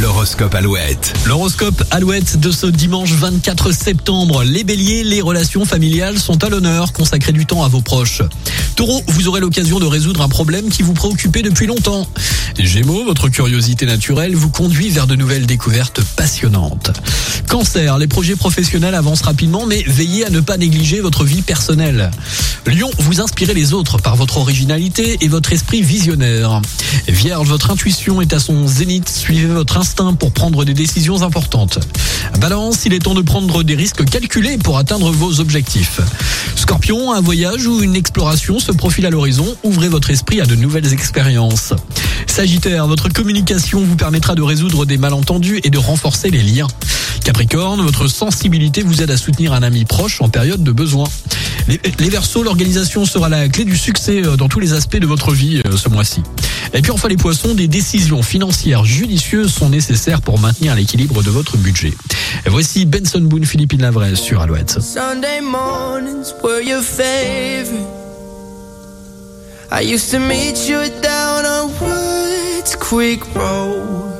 L'horoscope Alouette. L'horoscope Alouette de ce dimanche 24 septembre. Les béliers, les relations familiales sont à l'honneur. Consacrez du temps à vos proches. Taureau, vous aurez l'occasion de résoudre un problème qui vous préoccupait depuis longtemps. Gémeaux, votre curiosité naturelle vous conduit vers de nouvelles découvertes passionnantes. Cancer, les projets professionnels avancent rapidement, mais veillez à ne pas négliger votre vie personnelle. Lion, vous inspirez les autres par votre originalité et votre esprit visionnaire. Vierge, votre intuition est à son zénith, suivez votre instinct pour prendre des décisions importantes. Balance, il est temps de prendre des risques calculés pour atteindre vos objectifs. Scorpion, un voyage ou une exploration se profile à l'horizon, ouvrez votre esprit à de nouvelles expériences. Sagittaire, votre communication vous permettra de résoudre des malentendus et de renforcer les liens. Capricorne, votre sensibilité vous aide à soutenir un ami proche en période de besoin. Les, les l'organisation sera la clé du succès euh, dans tous les aspects de votre vie euh, ce mois-ci. Et puis enfin les Poissons, des décisions financières judicieuses sont nécessaires pour maintenir l'équilibre de votre budget. Et voici Benson Boone, Philippine Lavray sur Alouette. Sunday mornings were your favorite. I used to meet you down on Creek Road.